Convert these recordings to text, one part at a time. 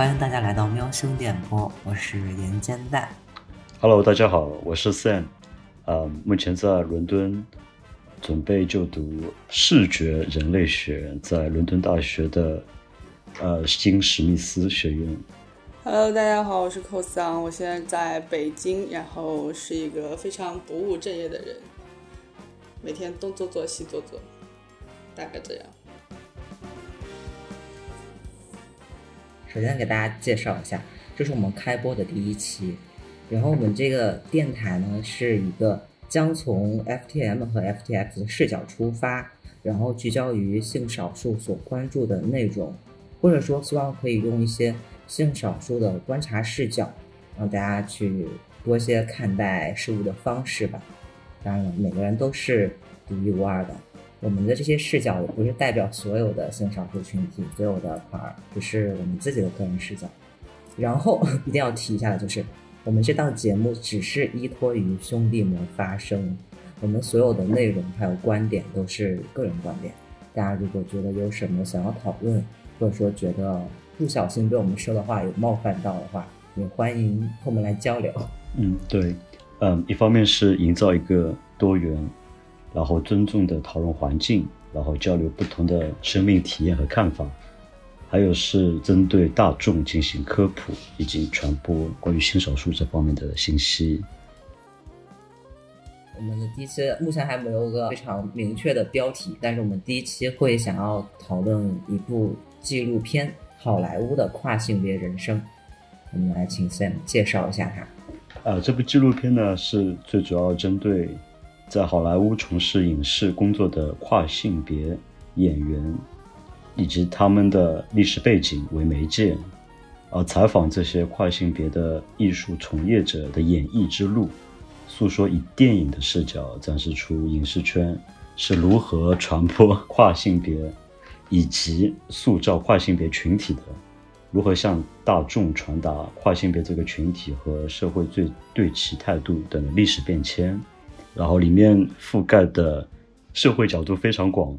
欢迎大家来到喵星电波，我是严煎蛋。Hello，大家好，我是 Sam，呃，目前在伦敦准备就读视觉人类学，在伦敦大学的呃新史密斯学院。Hello，大家好，我是寇桑，我现在在北京，然后是一个非常不务正业的人，每天东做做西做做，大概这样。首先给大家介绍一下，这是我们开播的第一期。然后我们这个电台呢，是一个将从 FTM 和 FTX 的视角出发，然后聚焦于性少数所关注的内容，或者说希望可以用一些性少数的观察视角，让大家去多些看待事物的方式吧。当然了，每个人都是独一无二的。我们的这些视角也不是代表所有的性少数群体，所有的块儿，只是我们自己的个人视角。然后 一定要提一下的就是，我们这档节目只是依托于兄弟们发声，我们所有的内容还有观点都是个人观点。大家如果觉得有什么想要讨论，或者说觉得不小心被我们说的话有冒犯到的话，也欢迎和我们来交流。嗯，对，嗯，一方面是营造一个多元。然后尊重的讨论环境，然后交流不同的生命体验和看法，还有是针对大众进行科普以及传播关于性少数这方面的信息。我们的第一期目前还没有个非常明确的标题，但是我们第一期会想要讨论一部纪录片《好莱坞的跨性别人生》。我们来请 Sam 介绍一下它。呃，这部纪录片呢是最主要针对。在好莱坞从事影视工作的跨性别演员，以及他们的历史背景为媒介，而采访这些跨性别的艺术从业者的演艺之路，诉说以电影的视角展示出影视圈是如何传播跨性别，以及塑造跨性别群体的，如何向大众传达跨性别这个群体和社会最对其态度等历史变迁。然后里面覆盖的社会角度非常广，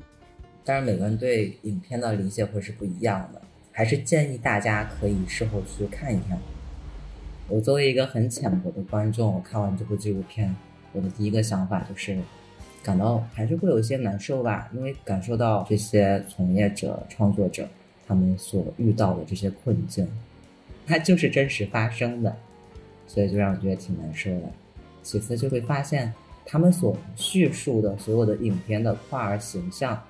当然每个人对影片的理解会是不一样的，还是建议大家可以事后去看一看。我作为一个很浅薄的观众，我看完这部纪录片，我的第一个想法就是感到还是会有一些难受吧，因为感受到这些从业者、创作者他们所遇到的这些困境，它就是真实发生的，所以就让我觉得挺难受的。其次就会发现。他们所叙述的所有的影片的跨儿形象，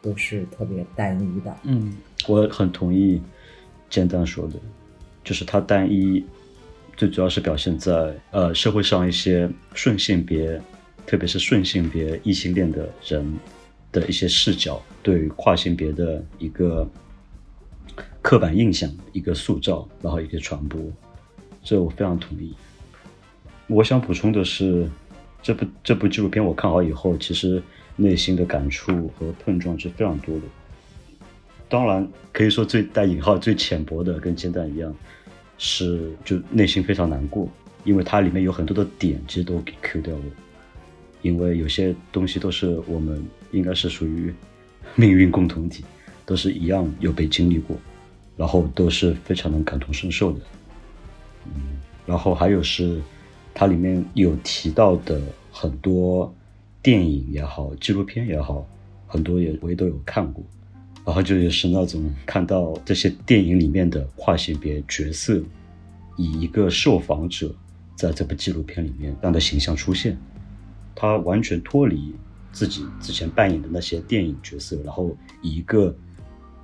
都是特别单一的。嗯，我很同意简单说的，就是它单一，最主要是表现在呃社会上一些顺性别，特别是顺性别异性恋的人的一些视角，对于跨性别的一个刻板印象一个塑造，然后一个传播，这我非常同意。我想补充的是。这部这部纪录片我看好以后，其实内心的感触和碰撞是非常多的。当然，可以说最带引号最浅薄的，跟煎蛋一样，是就内心非常难过，因为它里面有很多的点其实都给 Q 掉了。因为有些东西都是我们应该是属于 命运共同体，都是一样有被经历过，然后都是非常能感同身受的。嗯，然后还有是。它里面有提到的很多电影也好，纪录片也好，很多也我也都有看过，然后就也是那种看到这些电影里面的跨性别角色，以一个受访者在这部纪录片里面这样的形象出现，他完全脱离自己之前扮演的那些电影角色，然后以一个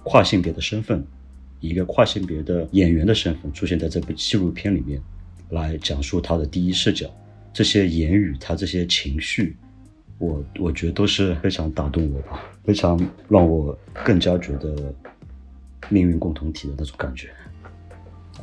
跨性别的身份，以一个跨性别的演员的身份出现在这部纪录片里面。来讲述他的第一视角，这些言语，他这些情绪，我我觉得都是非常打动我吧，非常让我更加觉得命运共同体的那种感觉。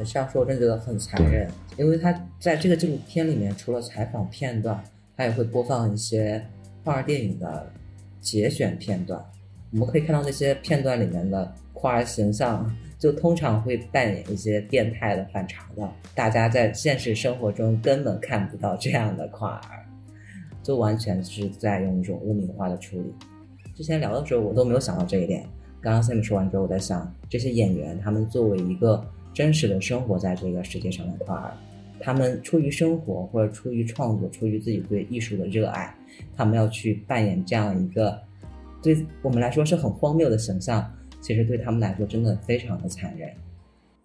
这样说我真觉得很残忍，因为他在这个纪录片里面，除了采访片段，他也会播放一些跨儿电影的节选片段，我们可以看到那些片段里面的跨儿形象。就通常会扮演一些变态的、反常的，大家在现实生活中根本看不到这样的跨儿，就完全是在用一种污名化的处理。之前聊的时候，我都没有想到这一点，刚刚 Sam 说完之后，我在想，这些演员他们作为一个真实的生活在这个世界上的块儿，他们出于生活或者出于创作，出于自己对艺术的热爱，他们要去扮演这样一个对我们来说是很荒谬的形象，其实对他们来说真的非常的残忍。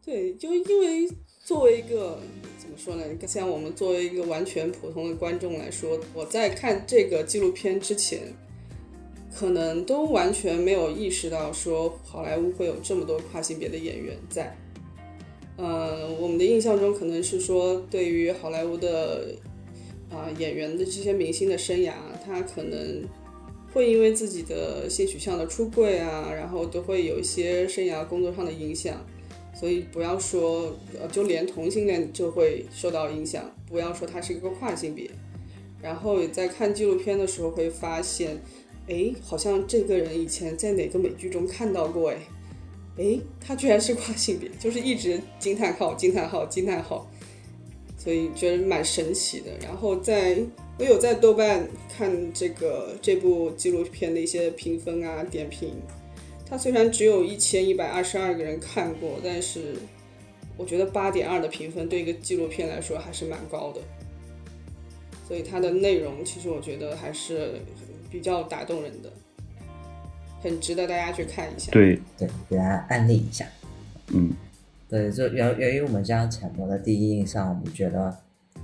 对，就因为作为一个怎么说呢？像我们作为一个完全普通的观众来说，我在看这个纪录片之前。可能都完全没有意识到说好莱坞会有这么多跨性别的演员在。呃，我们的印象中可能是说，对于好莱坞的啊演员的这些明星的生涯，他可能会因为自己的性取向的出柜啊，然后都会有一些生涯工作上的影响。所以不要说，呃，就连同性恋就会受到影响，不要说他是一个跨性别。然后也在看纪录片的时候会发现。哎，好像这个人以前在哪个美剧中看到过哎，哎，他居然是跨性别，就是一直惊叹号惊叹号惊叹号，所以觉得蛮神奇的。然后在我有在豆瓣看这个这部纪录片的一些评分啊点评，它虽然只有一千一百二十二个人看过，但是我觉得八点二的评分对一个纪录片来说还是蛮高的。所以它的内容其实我觉得还是。比较打动人的，很值得大家去看一下。对对，给大家安利一下。嗯，对，就由由于我们这样浅薄的第一印象，我们觉得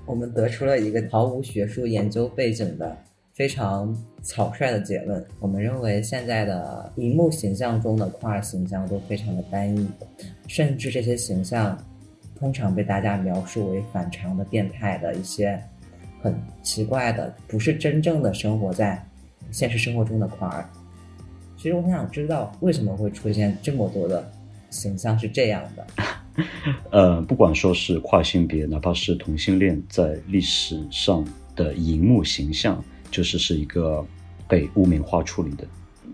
我们得出了一个毫无学术研究背景的非常草率的结论。我们认为现在的荧幕形象中的跨形象都非常的单一，甚至这些形象通常被大家描述为反常的、变态的一些很奇怪的，不是真正的生活在。现实生活中的块儿，其实我很想知道为什么会出现这么多的形象是这样的。呃，不管说是跨性别，哪怕是同性恋，在历史上的荧幕形象，就是是一个被污名化处理的。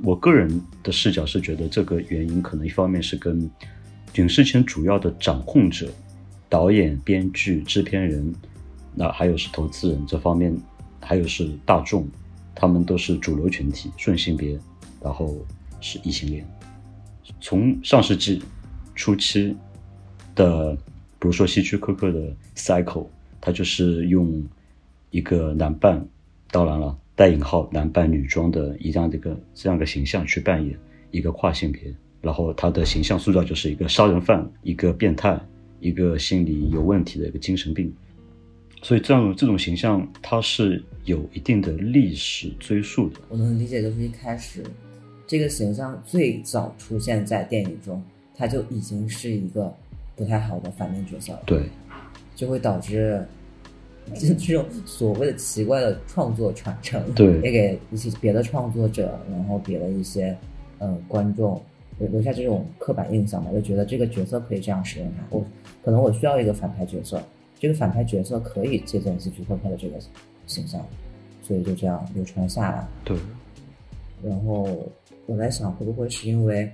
我个人的视角是觉得，这个原因可能一方面是跟影视圈主要的掌控者、导演、编剧、制片人，那还有是投资人这方面，还有是大众。他们都是主流群体，顺性别，然后是异性恋。从上世纪初期的，比如说希区柯克的《Cycle》，他就是用一个男扮，当然了，带引号男扮女装的一样这个这样的形象去扮演一个跨性别，然后他的形象塑造就是一个杀人犯、一个变态、一个心理有问题的一个精神病。所以这样这种形象，它是有一定的历史追溯的。我能理解，就是一开始，这个形象最早出现在电影中，它就已经是一个不太好的反面角色。对，就会导致这 这种所谓的奇怪的创作传承，对，也给一些别的创作者，然后别的一些嗯观众留留下这种刻板印象吧，就觉得这个角色可以这样使用它。我可能我需要一个反派角色。这个反派角色可以借鉴希区柯克的这个形象，所以就这样流传下来。对。然后我在想，会不会是因为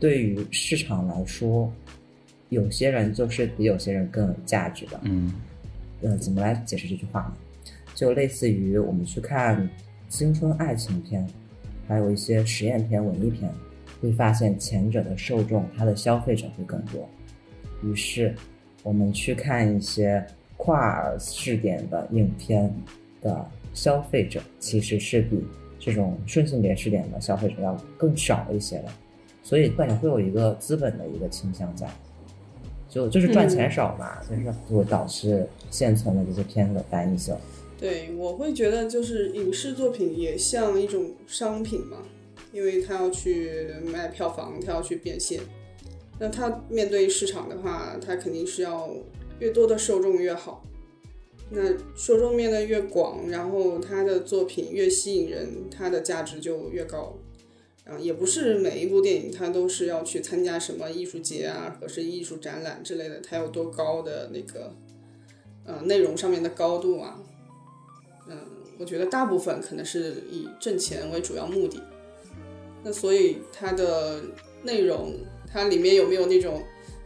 对于市场来说，有些人就是比有些人更有价值的？嗯。呃，怎么来解释这句话呢？就类似于我们去看青春爱情片，还有一些实验片、文艺片，会发现前者的受众，他的消费者会更多，于是。我们去看一些跨试点的影片的消费者，其实是比这种顺性别试点的消费者要更少一些的，所以感觉会有一个资本的一个倾向在，就就是赚钱少嘛，就是会导致现存的这些片子的单一性。对，我会觉得就是影视作品也像一种商品嘛，因为它要去卖票房，它要去变现。那它面对市场的话，它肯定是要越多的受众越好。那受众面的越广，然后它的作品越吸引人，它的价值就越高。啊，也不是每一部电影它都是要去参加什么艺术节啊，或是艺术展览之类的，它有多高的那个，呃，内容上面的高度啊。嗯，我觉得大部分可能是以挣钱为主要目的。那所以它的内容。它里面有没有那种，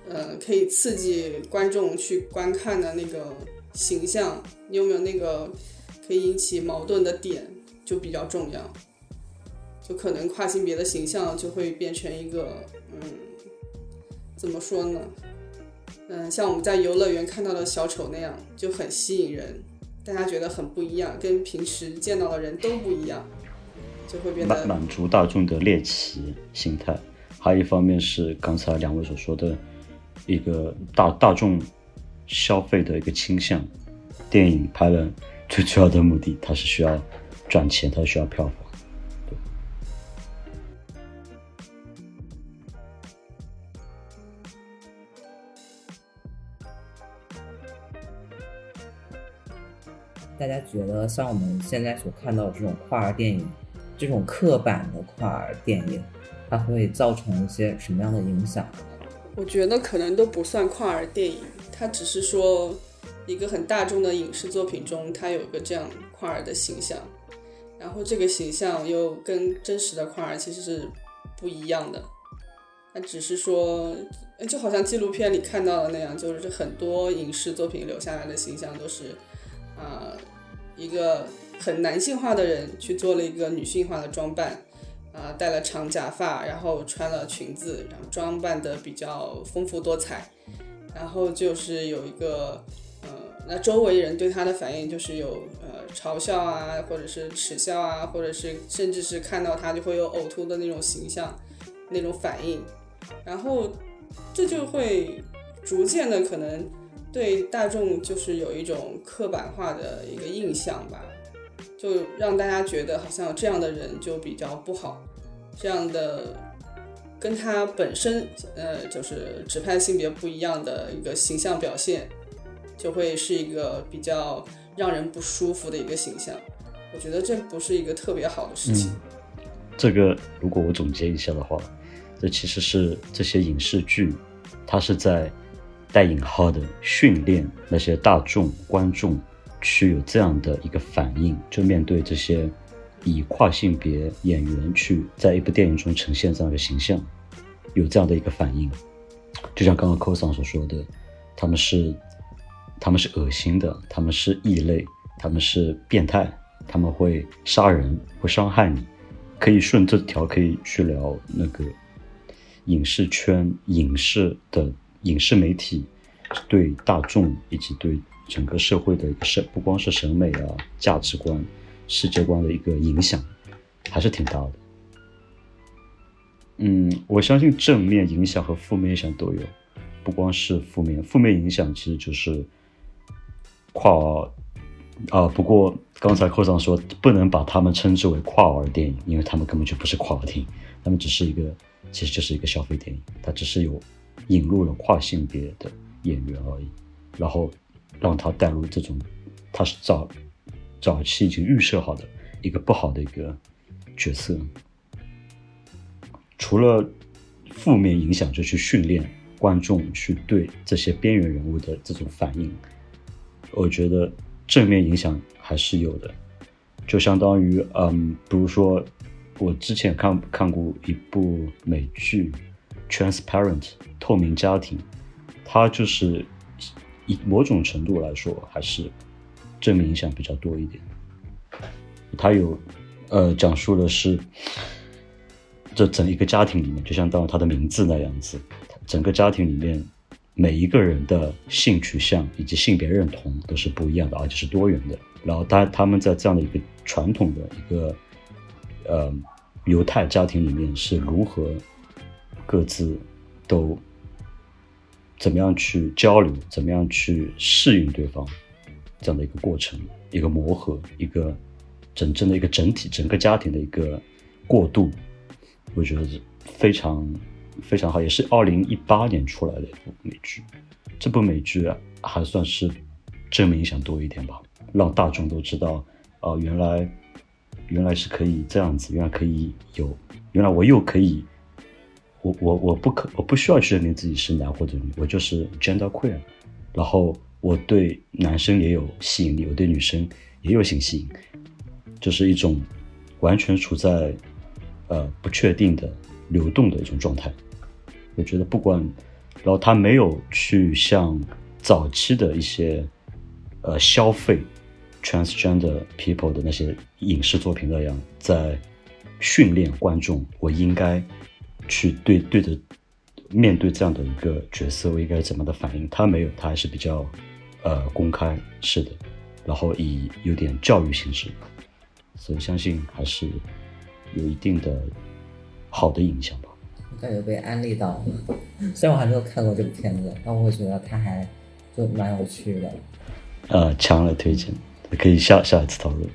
呃，可以刺激观众去观看的那个形象？你有没有那个可以引起矛盾的点，就比较重要。就可能跨性别的形象就会变成一个，嗯，怎么说呢？嗯，像我们在游乐园看到的小丑那样，就很吸引人，大家觉得很不一样，跟平时见到的人都不一样，就会变得满满足大众的猎奇心态。还有一方面是刚才两位所说的一个大大众消费的一个倾向，电影拍了最主要的目的，它是需要赚钱，它需要票房。大家觉得像我们现在所看到的这种跨儿电影，这种刻板的跨儿电影，它会造成一些什么样的影响？我觉得可能都不算跨儿电影，它只是说一个很大众的影视作品中，它有一个这样跨儿的形象，然后这个形象又跟真实的跨儿其实是不一样的。它只是说，就好像纪录片里看到的那样，就是很多影视作品留下来的形象都是。啊，一个很男性化的人去做了一个女性化的装扮，啊，戴了长假发，然后穿了裙子，然后装扮的比较丰富多彩，然后就是有一个，呃，那周围人对他的反应就是有呃嘲笑啊，或者是耻笑啊，或者是甚至是看到他就会有呕吐的那种形象，那种反应，然后这就会逐渐的可能。对大众就是有一种刻板化的一个印象吧，就让大家觉得好像这样的人就比较不好，这样的跟他本身呃就是指派性别不一样的一个形象表现，就会是一个比较让人不舒服的一个形象。我觉得这不是一个特别好的事情。这个如果我总结一下的话，这其实是这些影视剧，它是在。带引号的训练那些大众观众去有这样的一个反应，就面对这些以跨性别演员去在一部电影中呈现这样的形象，有这样的一个反应。就像刚刚 cos 所说的，他们是他们是恶心的，他们是异类，他们是变态，他们会杀人，会伤害你。可以顺这条可以去聊那个影视圈影视的。影视媒体对大众以及对整个社会的审，不光是审美啊、价值观、世界观的一个影响，还是挺大的。嗯，我相信正面影响和负面影响都有，不光是负面，负面影响其实就是跨啊。不过刚才科长说不能把他们称之为跨儿电影，因为他们根本就不是跨儿电影，他们只是一个，其实就是一个消费电影，它只是有。引入了跨性别的演员而已，然后让他带入这种他是早早期已经预设好的一个不好的一个角色。除了负面影响，就去训练观众去对这些边缘人物的这种反应。我觉得正面影响还是有的，就相当于嗯，比如说我之前看看过一部美剧。Transparent 透明家庭，它就是以某种程度来说，还是正面影响比较多一点。它有呃讲述的是这整一个家庭里面，就像当它的名字那样子，整个家庭里面每一个人的性取向以及性别认同都是不一样的，而且是多元的。然后他他们在这样的一个传统的一个呃犹太家庭里面是如何。各自都怎么样去交流，怎么样去适应对方，这样的一个过程，一个磨合，一个真正的一个整体，整个家庭的一个过渡，我觉得是非常非常好，也是二零一八年出来的一部美剧。这部美剧，还算是正面影响多一点吧，让大众都知道，啊，原来原来是可以这样子，原来可以有，原来我又可以。我我我不可我不需要去认定自己是男或者女，我就是 gender queer，然后我对男生也有吸引力，我对女生也有性吸引，就是一种完全处在呃不确定的流动的一种状态。我觉得不管，然后他没有去像早期的一些呃消费 transgender people 的那些影视作品那样，在训练观众，我应该去对对着面对这样的一个角色，我应该怎么的反应？他没有，他还是比较呃公开式的，然后以有点教育形式，所以相信还是有一定的好的影响吧。我感觉被安利到了，虽然我还没有看过这部片子，但我会觉得它还就蛮有趣的。呃，强烈推荐，可以下下一次讨论。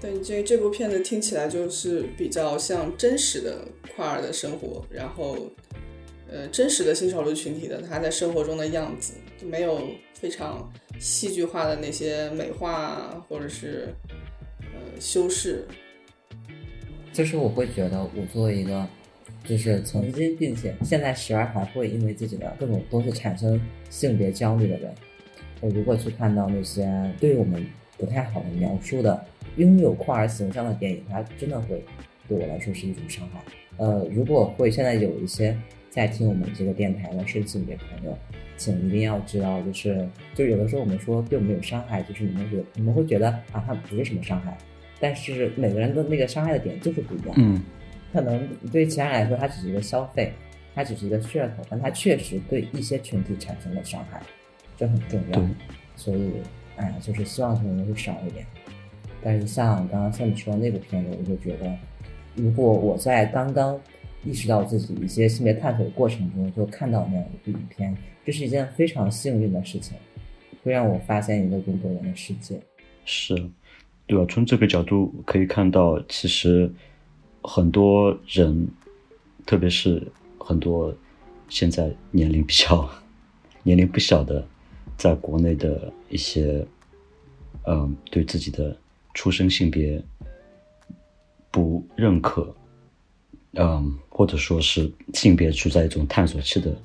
对，这这部片子听起来就是比较像真实的跨儿的生活，然后呃，真实的新少数群体的他在生活中的样子，就没有非常戏剧化的那些美化，或者是呃修饰。就是我会觉得，我作为一个就是曾经并且现在时而还会因为自己的各种东西产生性别焦虑的人，我如果去看到那些对于我们不太好的描述的拥有酷儿形象的电影，它真的会对我来说是一种伤害。呃，如果会现在有一些在听我们这个电台的顺性别朋友，请一定要知道，就是就有的时候我们说对我们有伤害，就是你们觉你们会觉得啊，它不是什么伤害，但是每个人的那个伤害的点就是不一样。嗯，可能对其他人来说，它只是一个消费，它只是一个噱头，但它确实对一些群体产生了伤害，这很重要对。所以，哎，就是希望可能会少一点。但是像刚刚像你说的那部片子，我就觉得，如果我在刚刚意识到自己一些性别探索的过程中，就看到那样一部影片，这是一件非常幸运的事情，会让我发现一个更多元的世界。是，对吧？从这个角度可以看到，其实很多人，特别是很多现在年龄比较 年龄不小的，在国内的一些，嗯，对自己的出生性别不认可，嗯，或者说是性别处在一种探索期的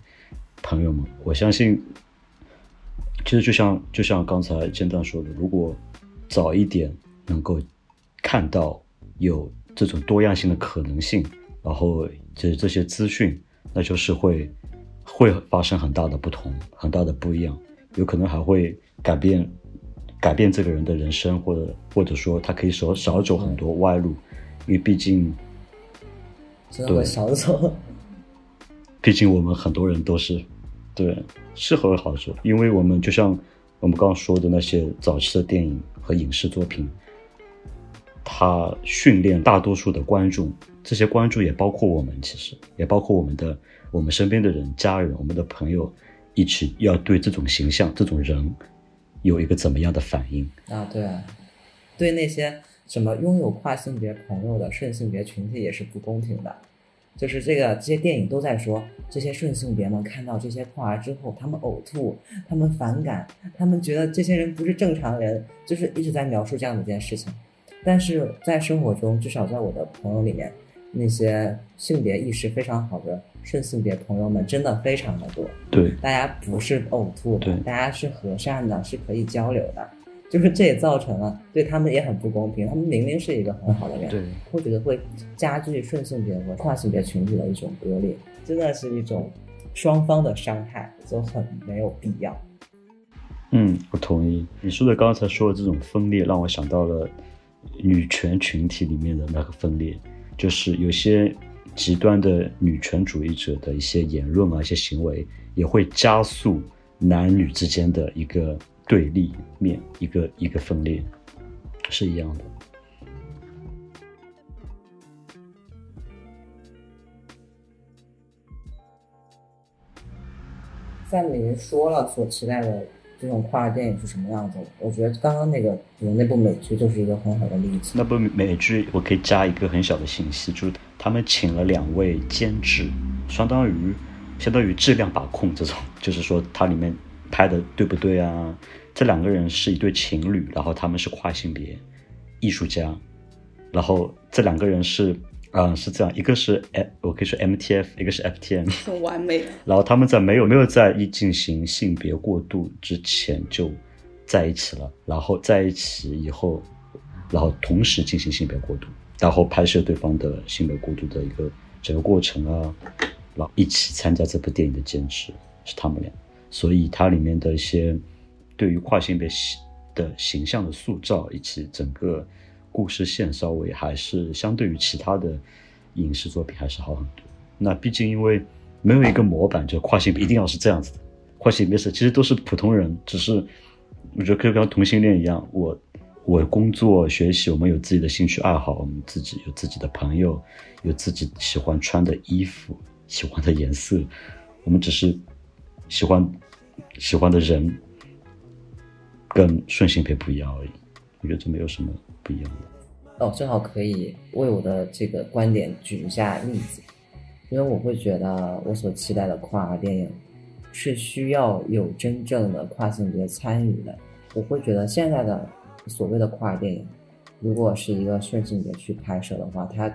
朋友们，我相信，其实就像就像刚才建蛋说的，如果早一点能够看到有这种多样性的可能性，然后这这些资讯，那就是会会发生很大的不同，很大的不一样，有可能还会改变改变这个人的人生，或者或者说他可以少少走很多歪路，因为毕竟真的少走。毕竟我们很多人都是对是会好走，因为我们就像我们刚刚说的那些早期的电影和影视作品，它训练大多数的观众，这些观众也包括我们，其实也包括我们的我们身边的人、家人、我们的朋友，一起要对这种形象、这种人有一个怎么样的反应。啊，对，对那些什么拥有跨性别朋友的顺性别群体也是不公平的。就是这个，这些电影都在说，这些顺性别们看到这些跨儿之后，他们呕吐，他们反感，他们觉得这些人不是正常人，就是一直在描述这样的一件事情。但是在生活中，至少在我的朋友里面，那些性别意识非常好的顺性别朋友们真的非常的多。对，大家不是呕吐的对，大家是和善的，是可以交流的。就是这也造成了对他们也很不公平。他们明明是一个很好的人，对，我觉得会加剧顺性别和跨性别群体的一种割裂，真的是一种双方的伤害，就很没有必要。嗯，我同意。你说的刚才说的这种分裂，让我想到了女权群体里面的那个分裂，就是有些极端的女权主义者的一些言论啊、一些行为，也会加速男女之间的一个对立面，一个一个分裂，是一样的。赛米说了所期待的这种跨电影是什么样子，我觉得刚刚那个比如那部美剧就是一个很好的例子。那部美剧我可以加一个很小的信息，就是他们请了两位监制，相当于相当于质量把控这种，就是说它里面拍的对不对啊？这两个人是一对情侣，然后他们是跨性别艺术家，然后这两个人是啊、呃是这样，一个是 M，我可以说 MTF，一个是 FTM，很完美。然后他们在没有没有在一进行性别过渡之前就在一起了，然后在一起以后，然后同时进行性别过渡，然后拍摄对方的性别过渡的一个整个过程啊，然后一起参加这部电影的监制是他们俩，所以它里面的一些对于跨性别形的形象的塑造，以及整个故事线稍微还是相对于其他的影视作品还是好很多。那毕竟因为没有一个模板，就跨性别一定要是这样子的，跨性别是其实都是普通人，只是我觉得可以跟同性恋一样，我我工作学习，我们有自己的兴趣爱好，我们自己有自己的朋友，有自己喜欢穿的衣服，喜欢的颜色，我们只是喜欢喜欢的人跟顺性别不一样而已。我觉得这没有什么不一样的。哦，正好可以为我的这个观点举一下例子，因为我会觉得我所期待的跨电影是需要有真正的跨性别参与的。我会觉得现在的所谓的跨电影，如果是一个顺性别去拍摄的话，它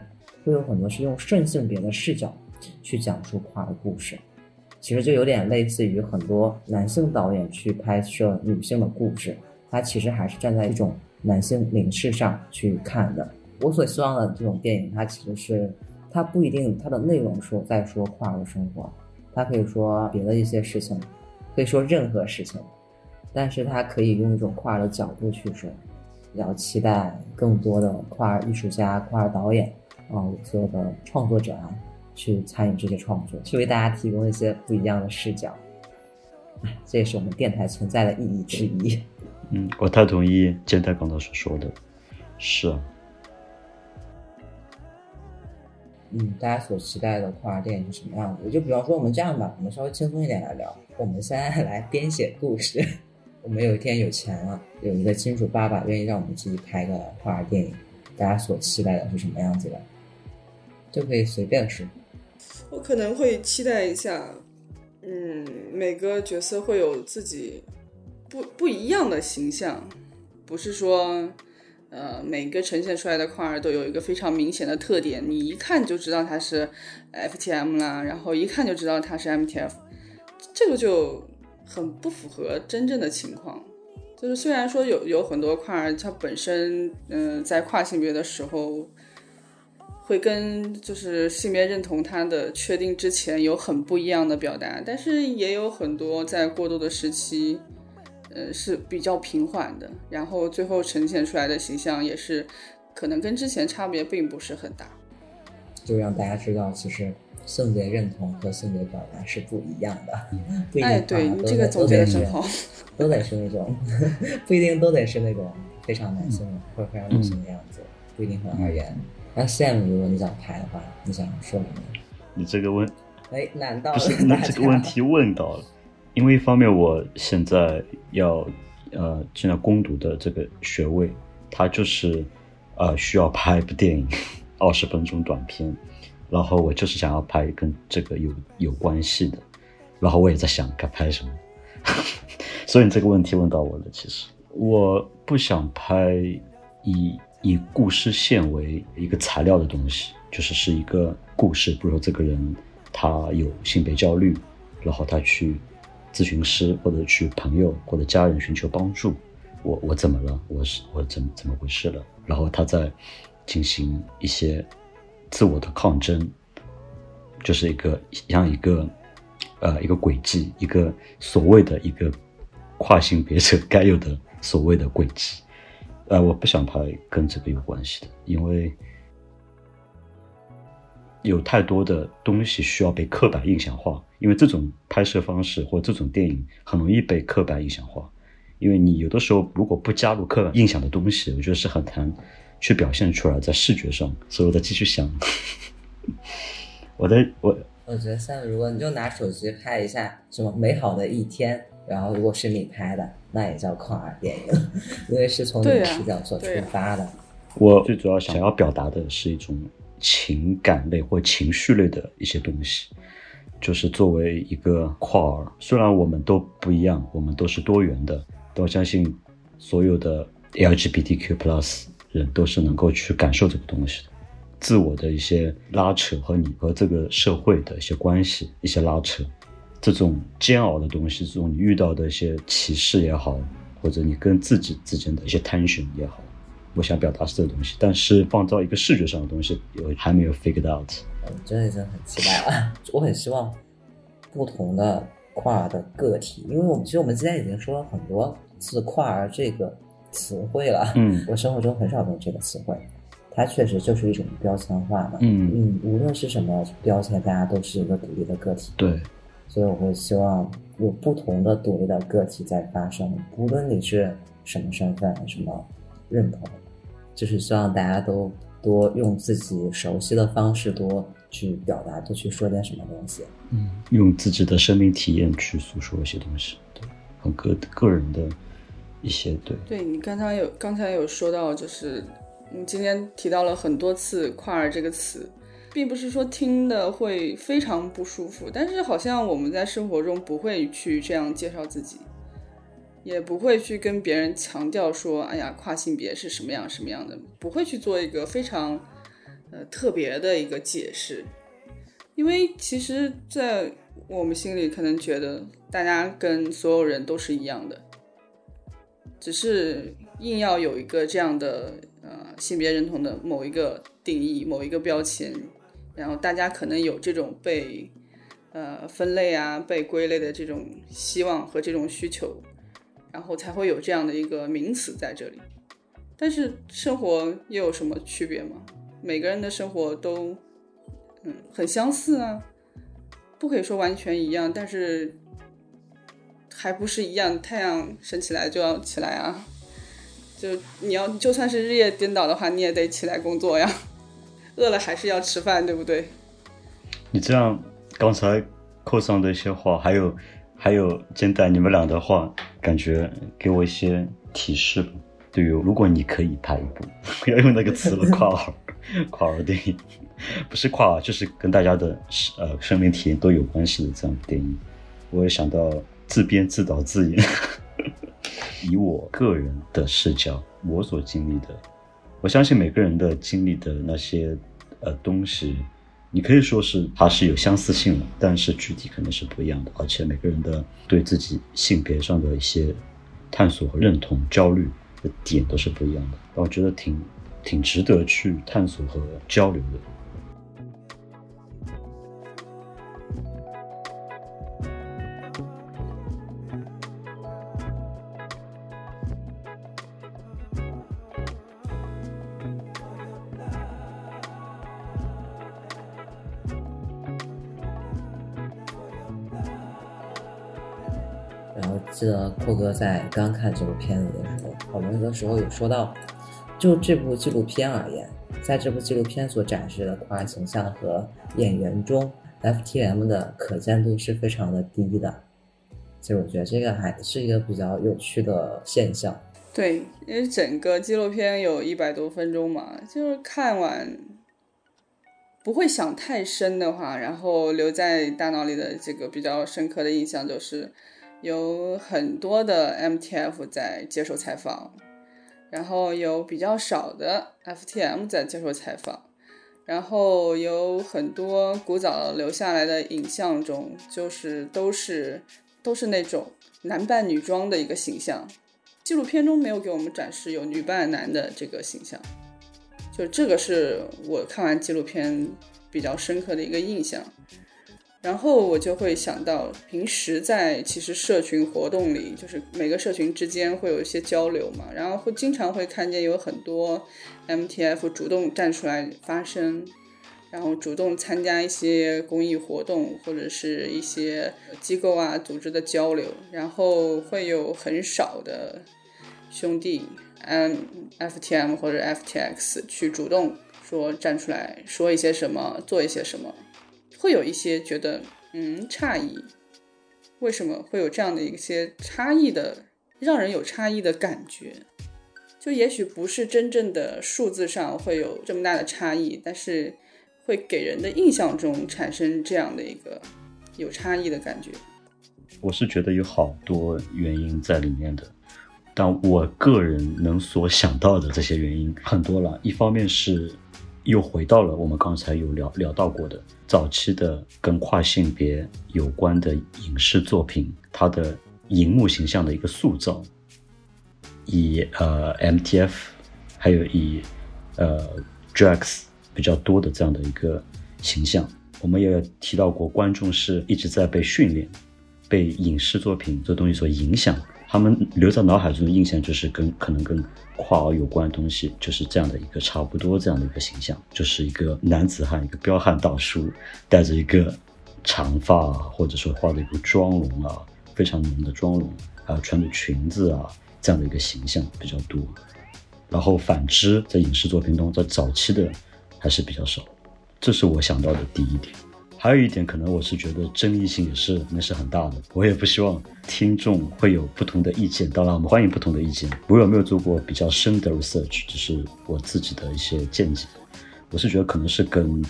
会有很多是用顺性别的视角去讲述跨儿故事。其实就有点类似于很多男性导演去拍摄女性的故事，他其实还是站在一种男性凝视上去看的。我所希望的这种电影，它其实是它不一定它的内容说在说跨儿的生活，它可以说别的一些事情，可以说任何事情，但是它可以用一种跨的角度去说。比较期待更多的跨儿艺术家、跨儿导演啊，所有的创作者啊，去参与这些创作，去为大家提供一些不一样的视角。哎，这也是我们电台存在的意义之一。嗯，我太同意健太刚才所说的，是啊，嗯，大家所期待的跨儿电影是什么样子的？就比方说，我们这样吧，我们稍微轻松一点来聊。我们现在来编写故事。我们有一天有钱了，有一个金主爸爸愿意让我们自己拍个跨儿电影，大家所期待的是什么样子的？就可以随便说。我可能会期待一下，嗯，每个角色会有自己不不一样的形象，不是说，呃，每个呈现出来的跨儿都有一个非常明显的特点，你一看就知道他是 FTM 啦，然后一看就知道他是 MTF，这个就很不符合真正的情况。就是虽然说有有很多跨儿，它本身嗯、在跨性别的时候。会跟就是性别认同它的确定之前有很不一样的表达，但是也有很多在过渡的时期，呃是比较平缓的，然后最后呈现出来的形象也是可能跟之前差别并不是很大。就让大家知道，其实性别认同和性别表达是不一样的，不一定哎，对你这个总结的真好。都得是那种，不一定都得是那种非常男性或者非常女性的样子，不一定很二元。那 Sam，如果你想拍的话，你想说什么？你这个问哎，难道不是那这个问题问到了，因为一方面我现在要呃现在攻读的这个学位，它就是呃需要拍一部电影，二十分钟短片，然后我就是想要拍跟这个有有关系的，然后我也在想该拍什么，所以你这个问题问到我了。其实我不想拍以以故事线为一个材料的东西，就是是一个故事，比如说这个人他有性别焦虑，然后他去咨询师或者去朋友或者家人寻求帮助，我我怎么了？我是我怎么怎么回事了？然后他在进行一些自我的抗争，就是一个像一个呃一个轨迹，一个所谓的一个跨性别者该有的所谓的轨迹。呃，我不想拍跟这个有关系的，因为有太多的东西需要被刻板印象化。因为这种拍摄方式或这种电影很容易被刻板印象化。因为你有的时候如果不加入刻板印象的东西，我觉得是很难去表现出来在视觉上。所以我在继续想，我在我我觉得 Sam，如果你就拿手机拍一下什么美好的一天，然后如果是你拍的，那也叫跨耳电影，因为是从你的视角所出发的。我最主要想要表达的是一种情感类或情绪类的一些东西，就是作为一个跨儿，虽然我们都不一样，我们都是多元的，但我相信所有的 LGBTQ plus 人都是能够去感受这个东西的。自我的一些拉扯和你和这个社会的一些关系，一些拉扯，这种煎熬的东西，这种你遇到的一些歧视也好，或者你跟自己之间的一些 tension 也好，我想表达是这个东西，但是放到一个视觉上的东西，我还没有 figured out。我真的已经很期待了。我很希望不同的跨儿的个体，因为我们其实我们今天已经说了很多次跨儿这个词汇了。嗯我生活中很少用这个词汇，它确实就是一种标签化嘛。嗯嗯，无论是什么标签，大家都是一个独立的个体。对，所以我会希望有不同的独立的个体在发生，无论你是什么身份、什么认同，就是希望大家都多用自己熟悉的方式多去表达，多去说点什么东西。嗯，用自己的生命体验去诉说一些东西，对，很个个人的一些对，对你刚才有刚才有说到，就是你今天提到了很多次“跨儿”这个词，并不是说听的会非常不舒服，但是好像我们在生活中不会去这样介绍自己，也不会去跟别人强调说，哎呀，跨性别是什么样什么样的，不会去做一个非常呃特别的一个解释，因为其实，在我们心里可能觉得大家跟所有人都是一样的。只是硬要有一个这样的呃性别认同的某一个定义、某一个标签，然后大家可能有这种被呃分类啊、被归类的这种希望和这种需求，然后才会有这样的一个名词在这里。但是生活又有什么区别吗？每个人的生活都嗯很相似啊，不可以说完全一样，但是还不是一样，太阳升起来就要起来啊！就你要就算是日夜颠倒的话，你也得起来工作呀。饿了还是要吃饭，对不对？你这样刚才扣上的一些话，还有还有简代你们俩的话，感觉给我一些提示吧。对于如果你可以拍一部，不 要用那个词了，跨儿跨儿电影，不是跨儿，就是跟大家的呃生命体验都有关系的这样的电影，我也想到自编自导自演，以我个人的视角，我所经历的，我相信每个人的经历的那些呃东西，你可以说是它是有相似性的，但是具体肯定是不一样的，而且每个人的对自己性别上的一些探索和认同、焦虑的点都是不一样的，我觉得挺挺值得去探索和交流的。记得寇哥在刚看这部片子的时候，讨论的时候有说到，就这部纪录片而言，在这部纪录片所展示的跨形象和演员中，FTM 的可见度是非常的低的。其实我觉得这个还是一个比较有趣的现象。对，因为整个纪录片有一百多分钟嘛，就是看完不会想太深的话，然后留在大脑里的这个比较深刻的印象就是，有很多的 MTF 在接受采访，然后有比较少的 FTM 在接受采访，然后有很多古早留下来的影像中，就是都是都是那种男扮女装的一个形象。纪录片中没有给我们展示有女扮男的这个形象，就这个是我看完纪录片比较深刻的一个印象。然后我就会想到，平时在其实社群活动里，就是每个社群之间会有一些交流嘛，然后会经常会看见有很多 MTF 主动站出来发声，然后主动参加一些公益活动或者是一些机构啊组织的交流，然后会有很少的兄弟 M FTM 或者 FTX 去主动说站出来说一些什么，做一些什么。会有一些觉得嗯诧异，为什么会有这样的一些差异的，让人有差异的感觉？就也许不是真正的数字上会有这么大的差异，但是会给人的印象中产生这样的一个有差异的感觉。我是觉得有好多原因在里面的，但我个人能所想到的这些原因很多了。一方面是又回到了我们刚才有聊聊到过的早期的跟跨性别有关的影视作品，它的荧幕形象的一个塑造，以呃 MTF 还有以呃 Drags 比较多的这样的一个形象。我们也提到过，观众是一直在被训练，被影视作品这东西所影响，他们留在脑海中的印象就是跟可能跟跨儿有关的东西，就是这样的一个差不多这样的一个形象，就是一个男子汉，一个彪悍大叔，带着一个长发啊，或者说画的一个妆容啊，非常浓的妆容，还有穿着裙子啊这样的一个形象比较多。然后反之，在影视作品中，在早期的还是比较少，这是我想到的第一点。还有一点，可能我是觉得争议性也是那是很大的，我也不希望听众会有不同的意见。当然，我们欢迎不同的意见。我有没有做过比较深的 research，只是我自己的一些见解。我是觉得可能是跟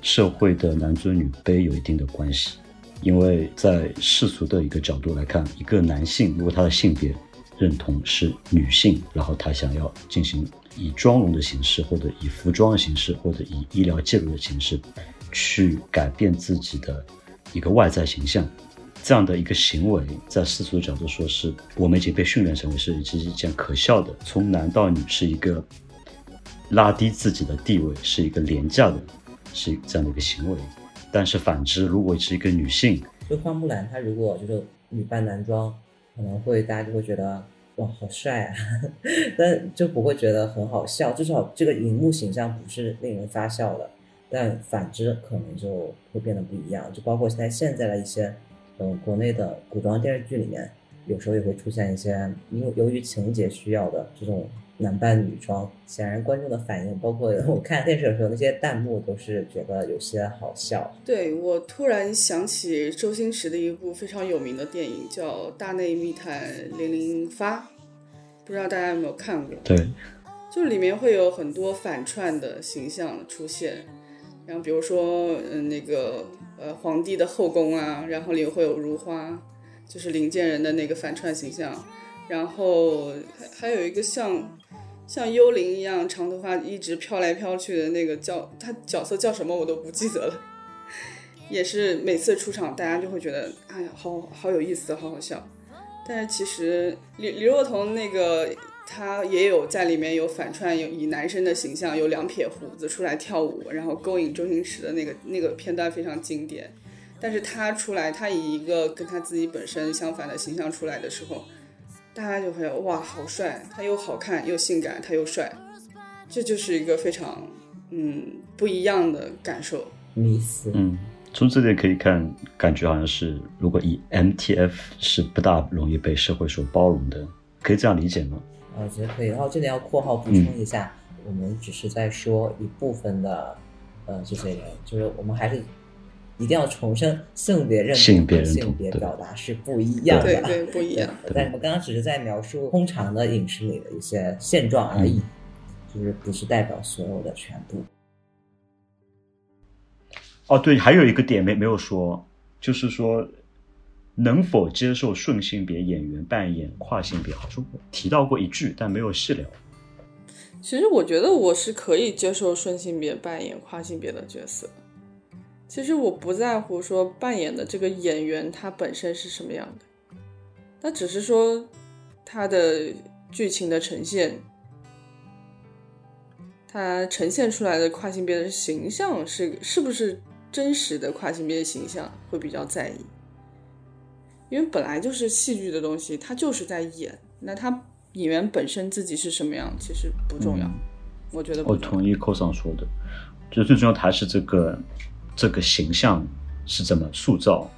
社会的男尊女卑有一定的关系，因为在世俗的一个角度来看，一个男性如果他的性别认同是女性，然后他想要进行以妆容的形式，或者以服装的形式，或者以医疗介入的形式。去改变自己的一个外在形象，这样的一个行为，在世俗的角度说，是我们已经被训练成为是是一件可笑的，从男到女是一个拉低自己的地位，是一个廉价的，是这样的一个行为。但是反之，如果是一个女性，就花木兰，她如果就是女扮男装，可能会大家就会觉得哇好帅啊，但就不会觉得很好笑，至少这个荧幕形象不是令人发笑的。但反之，可能就会变得不一样。就包括在现在的一些，嗯，国内的古装电视剧里面，有时候也会出现一些，因为由于情节需要的这种男扮女装，显然观众的反应，包括 我看电视的时候，那些弹幕都是觉得有些好笑。对我突然想起周星驰的一部非常有名的电影，叫《大内密探零零发》，不知道大家有没有看过？对，就里面会有很多反串的形象出现。然后比如说，嗯，那个呃，皇帝的后宫啊，然后里会有如花，就是林建人的那个反串形象。然后还还有一个像像幽灵一样长头发一直飘来飘去的那个叫他角色叫什么我都不记得了，也是每次出场大家就会觉得哎呀好好有意思，好好笑。但是其实李李若彤那个。他也有在里面有反串，有以男生的形象，有两撇胡子出来跳舞，然后勾引周星驰的那个那个片段非常经典。但是他出来，他以一个跟他自己本身相反的形象出来的时候，大家就会哇，好帅！他又好看又性感，他又帅，这就是一个非常嗯不一样的感受。迷思。嗯，从这点可以看，感觉好像是如果以 MTF 是不大容易被社会所包容的，可以这样理解吗？我觉得可以，然后这里要括号补充一下，我们只是在说一部分的，呃，这些人，就是我们还是一定要重申性别认同、性别性别表达是不一样的，对对，不一样。但我们刚刚只是在描述通常的影视里的一些现状而已，就是不是代表所有的全部。哦，对，还有一个点没没有说，就是说。能否接受顺性别演员扮演跨性别？好像提到过一句，但没有细聊。其实我觉得我是可以接受顺性别扮演跨性别的角色。其实我不在乎说扮演的这个演员他本身是什么样的，那只是说他的剧情的呈现，他呈现出来的跨性别的形象是是不是真实的跨性别的形象，会比较在意。因为本来就是戏剧的东西，他就是在演。那他演员本身自己是什么样，其实不重要。我觉得我同意寇上说的，就最重要还是这个这个形象是怎么塑造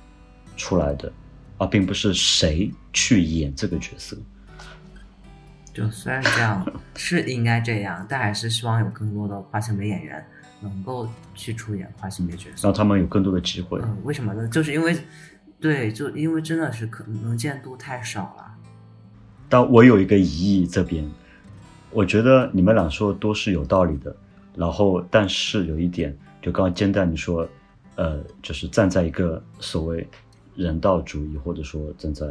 出来的，而并不是谁去演这个角色。就虽然这样是应该这样，但还是希望有更多的跨性别演员能够去出演跨性别角色，让他们有更多的机会。嗯，为什么呢？就是因为。对，就因为真的是可能见度太少了。但我有一个疑义，这边我觉得你们俩说的都是有道理的。然后，但是有一点，就刚刚煎蛋你说，呃，就是站在一个所谓人道主义，或者说站在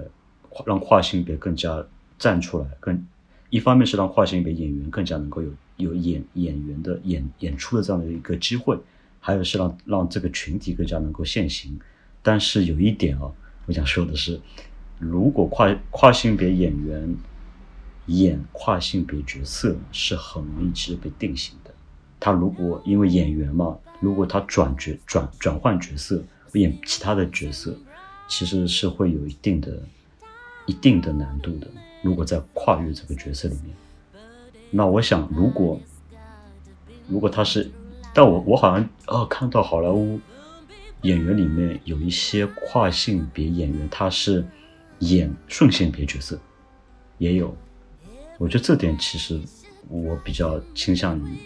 让跨性别更加站出来，更一方面是让跨性别演员更加能够有有演演员的演演出的这样的一个机会，还有是让让这个群体更加能够现形。但是有一点啊，我想说的是，如果跨跨性别演员演跨性别角色，是很容易其实被定型的。他如果因为演员嘛，如果他转角转转换角色演其他的角色，其实是会有一定的、一定的难度的。如果在跨越这个角色里面，那我想，如果如果他是，但我我好像哦看到好莱坞演员里面有一些跨性别演员，他是演顺性别角色，也有。我觉得这点其实我比较倾向于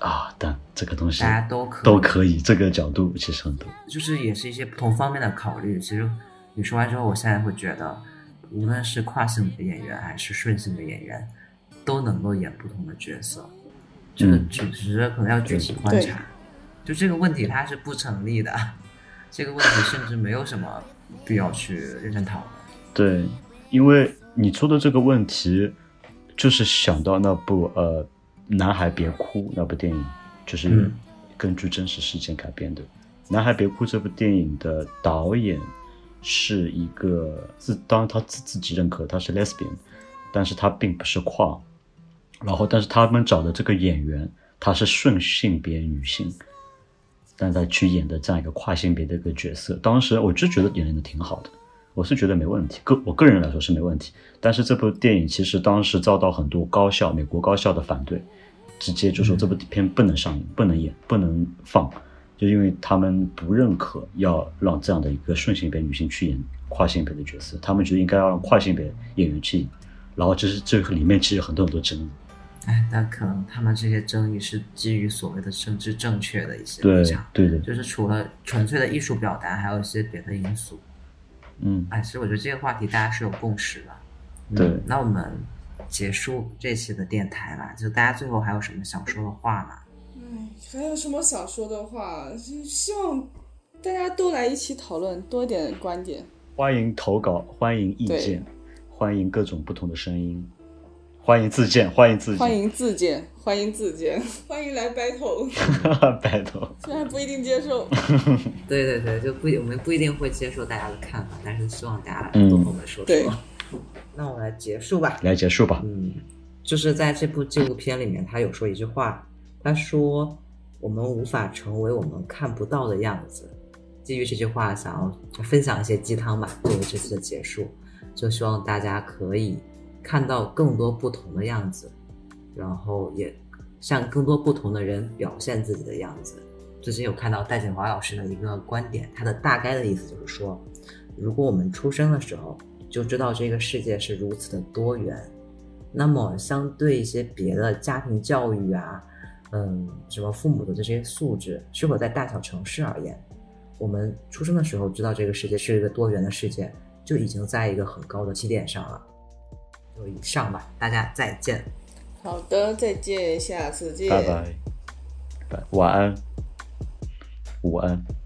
啊，但这个东西大家都可以都可以，这个角度其实很多。就是也是一些不同方面的考虑。其实你说完之后，我现在会觉得，无论是跨性别演员还是顺性别演员，都能够演不同的角色。这个嗯只只是可能要具体观察。就这个问题它是不成立的，这个问题甚至没有什么必要去认真讨论。对，因为你说的这个问题，就是想到那部呃《男孩别哭》那部电影，就是嗯根据真实事件改编的。《男孩别哭》这部电影的导演是一个自，当然他自自己认可他是 lesbian，但是他并不是跨。然后，但是他们找的这个演员，她是顺性别女性，但在去演的这样一个跨性别的一个角色，当时我就觉得演的挺好的，我是觉得没问题，个我个人来说是没问题。但是这部电影其实当时遭到很多高校、美国高校的反对，直接就说这部片不能上映、不能演、不能放，就因为他们不认可要让这样的一个顺性别女性去演跨性别的角色，他们觉得应该要让跨性别演员去演。然后就是这个里面其实有很多很多争议，哎，但可能他们这些争议是基于所谓的政治正确的一些对立场，对的，就是除了纯粹的艺术表达，还有一些别的因素。嗯，哎，其实我觉得这个话题大家是有共识的。嗯对那我们结束这期的电台吧，就大家最后还有什么想说的话吗？哎，还有什么想说的话？就希望大家都来一起讨论，多一点观点。欢迎投稿，欢迎意见，欢迎各种不同的声音，欢迎自荐，欢迎自荐，欢迎自荐，欢迎自荐，欢迎来 battle。battle。虽然不一定接受。对对对，就不我们不一定会接受大家的看法，但是希望大家多和我们说说。对那我们来结束吧。来结束吧。嗯，就是在这部纪录片里面，他有说一句话，他说：“我们无法成为我们看不到的样子。”基于这句话，想要分享一些鸡汤吧，作为这次的结束，就希望大家可以看到更多不同的样子，然后也向更多不同的人表现自己的样子。最近有看到戴锦华老师的一个观点，他的大概的意思就是说，如果我们出生的时候就知道这个世界是如此的多元，那么相对一些别的家庭教育啊，嗯，什么父母的这些素质，是否在大小城市而言，我们出生的时候知道这个世界是一个多元的世界，就已经在一个很高的起点上了。就以上吧，大家再见。好的，再见，下次见。拜拜，拜，晚安，午安。